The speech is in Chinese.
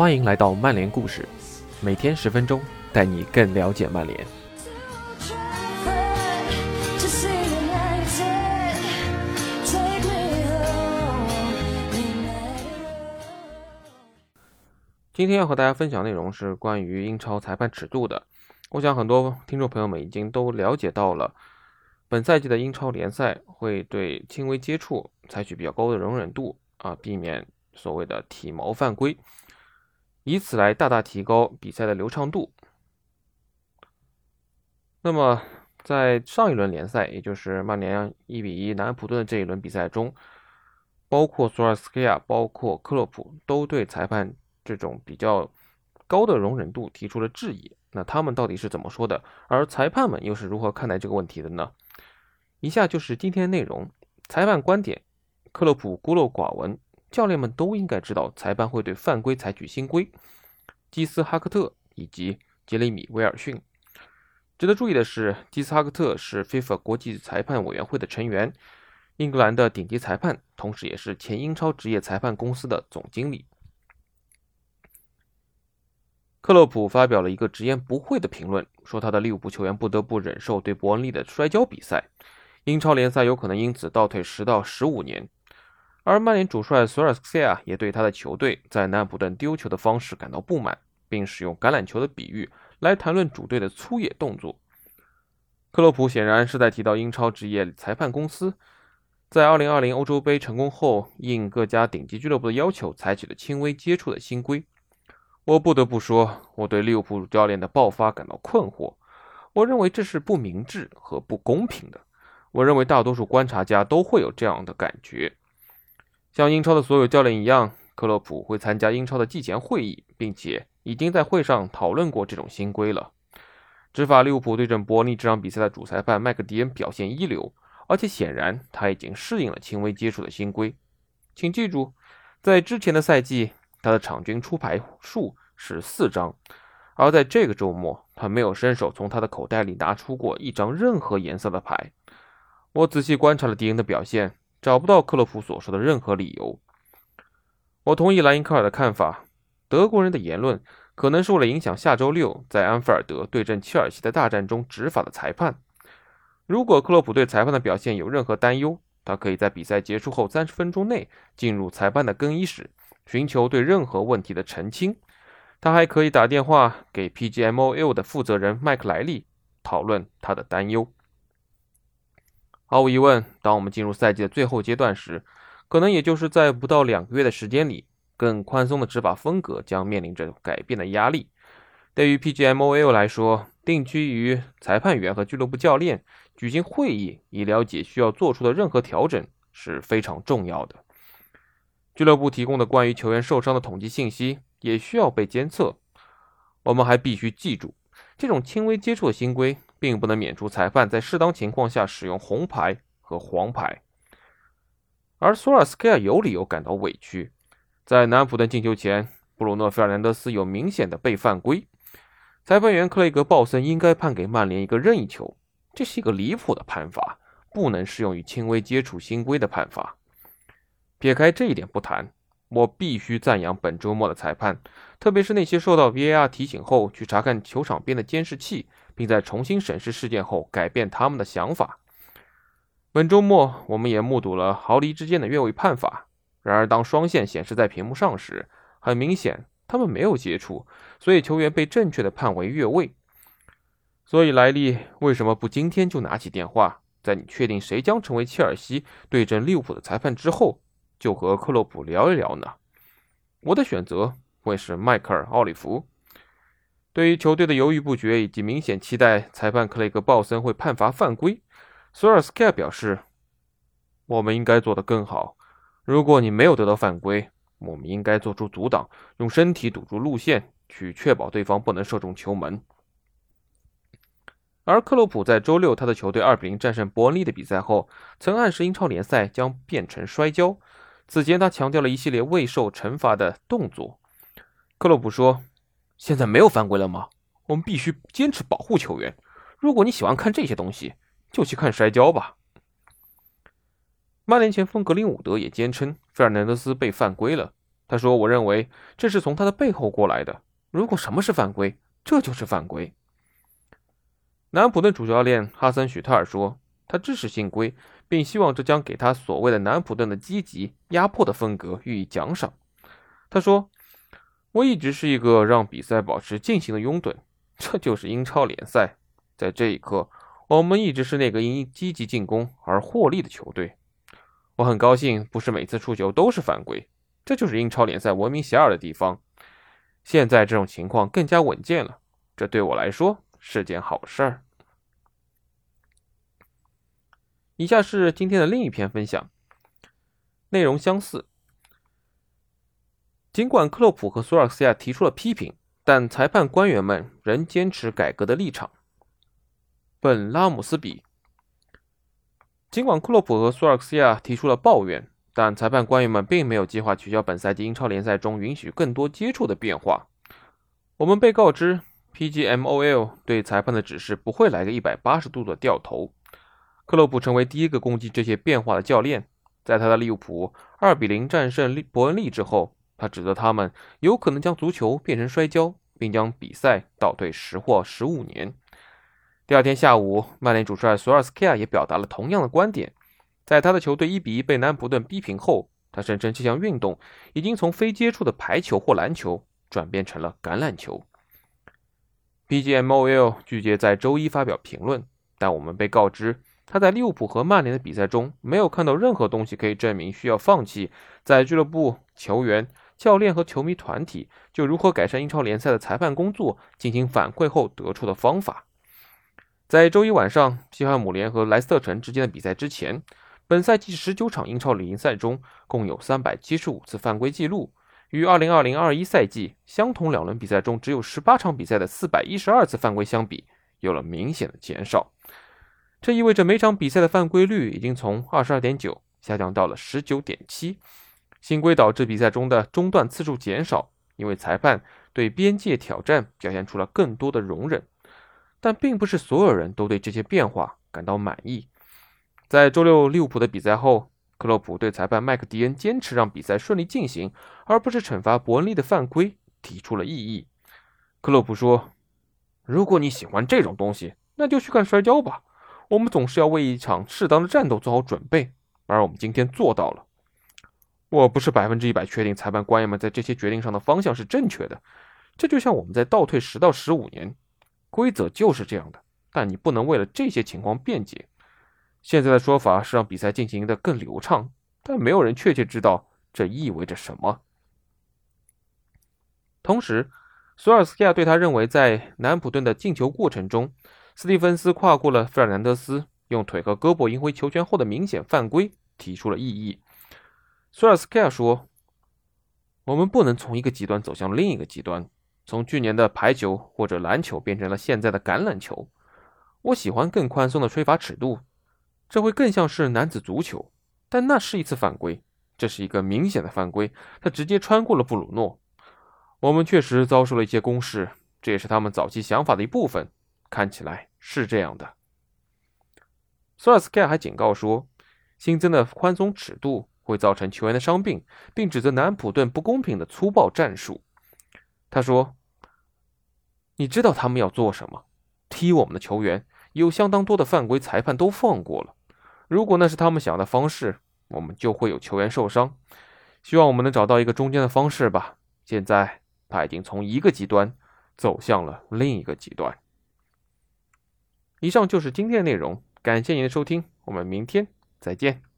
欢迎来到曼联故事，每天十分钟，带你更了解曼联。今天要和大家分享内容是关于英超裁判尺度的。我想很多听众朋友们已经都了解到了，本赛季的英超联赛会对轻微接触采取比较高的容忍度啊，避免所谓的体毛犯规，以此来大大提高比赛的流畅度。那么在上一轮联赛，也就是曼联一比一南安普顿的这一轮比赛中，包括索尔斯克亚、包括克洛普都对裁判。这种比较高的容忍度提出了质疑，那他们到底是怎么说的？而裁判们又是如何看待这个问题的呢？以下就是今天内容：裁判观点，克洛普孤陋寡闻，教练们都应该知道，裁判会对犯规采取新规。基斯哈克特以及杰里米威尔逊。值得注意的是，基斯哈克特是 FIFA 国际裁判委员会的成员，英格兰的顶级裁判，同时也是前英超职业裁判公司的总经理。克洛普发表了一个直言不讳的评论，说他的利物浦球员不得不忍受对伯恩利的摔跤比赛，英超联赛有可能因此倒退十到十五年。而曼联主帅索尔斯克亚也对他的球队在南安普顿丢球的方式感到不满，并使用橄榄球的比喻来谈论主队的粗野动作。克洛普显然是在提到英超职业裁判公司在2020欧洲杯成功后，应各家顶级俱乐部的要求采取的轻微接触的新规。我不得不说，我对利物浦主教练的爆发感到困惑。我认为这是不明智和不公平的。我认为大多数观察家都会有这样的感觉。像英超的所有教练一样，克洛普会参加英超的季前会议，并且已经在会上讨论过这种新规了。执法利物浦对阵伯尼这场比赛的主裁判麦克迪恩表现一流，而且显然他已经适应了轻微接触的新规。请记住，在之前的赛季。他的场均出牌数是四张，而在这个周末，他没有伸手从他的口袋里拿出过一张任何颜色的牌。我仔细观察了迪恩的表现，找不到克洛普所说的任何理由。我同意莱因克尔的看法，德国人的言论可能是为了影响下周六在安菲尔德对阵切尔西的大战中执法的裁判。如果克洛普对裁判的表现有任何担忧，他可以在比赛结束后三十分钟内进入裁判的更衣室。寻求对任何问题的澄清，他还可以打电话给 PGMOL 的负责人麦克莱利讨论他的担忧。毫无疑问，当我们进入赛季的最后阶段时，可能也就是在不到两个月的时间里，更宽松的执法风格将面临着改变的压力。对于 PGMOL 来说，定居于裁判员和俱乐部教练举行会议以了解需要做出的任何调整是非常重要的。俱乐部提供的关于球员受伤的统计信息也需要被监测。我们还必须记住，这种轻微接触的新规并不能免除裁判在适当情况下使用红牌和黄牌。而索尔斯克亚有理由感到委屈。在南普顿进球前，布鲁诺·费尔南德斯有明显的被犯规，裁判员克雷格·鲍森应该判给曼联一个任意球。这是一个离谱的判罚，不能适用于轻微接触新规的判罚。撇开这一点不谈，我必须赞扬本周末的裁判，特别是那些受到 VAR 提醒后去查看球场边的监视器，并在重新审视事件后改变他们的想法。本周末，我们也目睹了毫厘之间的越位判罚。然而，当双线显示在屏幕上时，很明显他们没有接触，所以球员被正确的判为越位。所以，莱利为什么不今天就拿起电话，在你确定谁将成为切尔西对阵利物浦的裁判之后？就和克洛普聊一聊呢。我的选择会是迈克尔·奥利弗。对于球队的犹豫不决以及明显期待裁判克雷格·鲍森会判罚犯规，索尔斯克亚表示：“我们应该做得更好。如果你没有得到犯规，我们应该做出阻挡，用身体堵住路线，去确保对方不能射中球门。”而克洛普在周六他的球队2比0战胜伯恩利的比赛后，曾暗示英超联赛将变成摔跤。此前，他强调了一系列未受惩罚的动作。克洛普说：“现在没有犯规了吗？我们必须坚持保护球员。如果你喜欢看这些东西，就去看摔跤吧。”曼联前锋格林伍德也坚称费尔南德斯被犯规了，他说：“我认为这是从他的背后过来的。如果什么是犯规，这就是犯规。”南普顿主教练哈森·许特尔说：“他支持新规，并希望这将给他所谓的南普顿的积极压迫的风格予以奖赏。”他说：“我一直是一个让比赛保持进行的拥趸，这就是英超联赛。在这一刻，我们一直是那个因积极进攻而获利的球队。我很高兴，不是每次触球都是犯规，这就是英超联赛闻名遐迩的地方。现在这种情况更加稳健了，这对我来说。”是件好事儿。以下是今天的另一篇分享，内容相似。尽管克洛普和索尔斯亚提出了批评，但裁判官员们仍坚持改革的立场。本拉姆斯比。尽管克洛普和索尔斯亚提出了抱怨，但裁判官员们并没有计划取消本赛季英超联赛中允许更多接触的变化。我们被告知。P.G.M.O.L. 对裁判的指示不会来个一百八十度的掉头。克洛普成为第一个攻击这些变化的教练。在他的利物浦二比零战胜利伯恩利之后，他指责他们有可能将足球变成摔跤，并将比赛倒退十或十五年。第二天下午，曼联主帅索尔斯克亚也表达了同样的观点。在他的球队一比一被南安普顿逼平后，他声称这项运动已经从非接触的排球或篮球转变成了橄榄球。P.G.M.O.L. 拒绝在周一发表评论，但我们被告知他在利物浦和曼联的比赛中没有看到任何东西可以证明需要放弃在俱乐部、球员、教练和球迷团体就如何改善英超联赛的裁判工作进行反馈后得出的方法。在周一晚上西汉姆联和莱斯特城之间的比赛之前，本赛季十九场英超联赛中共有三百七十五次犯规记录。与二零二零二一赛季相同两轮比赛中只有十八场比赛的四百一十二次犯规相比，有了明显的减少。这意味着每场比赛的犯规率已经从二十二点九下降到了十九点七。新规导致比赛中的中断次数减少，因为裁判对边界挑战表现出了更多的容忍。但并不是所有人都对这些变化感到满意。在周六利物浦的比赛后。克洛普对裁判麦克迪恩坚持让比赛顺利进行，而不是惩罚伯恩利的犯规提出了异议。克洛普说：“如果你喜欢这种东西，那就去看摔跤吧。我们总是要为一场适当的战斗做好准备，而我们今天做到了。我不是百分之一百确定裁判官员们在这些决定上的方向是正确的。这就像我们在倒退十到十五年，规则就是这样的。但你不能为了这些情况辩解。”现在的说法是让比赛进行的更流畅，但没有人确切知道这意味着什么。同时，索尔斯克亚对他认为在南普顿的进球过程中，斯蒂芬斯跨过了费尔南德斯，用腿和胳膊赢回球权后的明显犯规提出了异议。索尔斯克亚说：“我们不能从一个极端走向另一个极端，从去年的排球或者篮球变成了现在的橄榄球。我喜欢更宽松的吹罚尺度。”这会更像是男子足球，但那是一次犯规，这是一个明显的犯规，他直接穿过了布鲁诺。我们确实遭受了一些攻势，这也是他们早期想法的一部分，看起来是这样的。索尔斯克亚还警告说，新增的宽松尺度会造成球员的伤病，并指责南安普顿不公平的粗暴战术。他说：“你知道他们要做什么？踢我们的球员，有相当多的犯规，裁判都放过了。”如果那是他们想要的方式，我们就会有球员受伤。希望我们能找到一个中间的方式吧。现在他已经从一个极端走向了另一个极端。以上就是今天的内容，感谢您的收听，我们明天再见。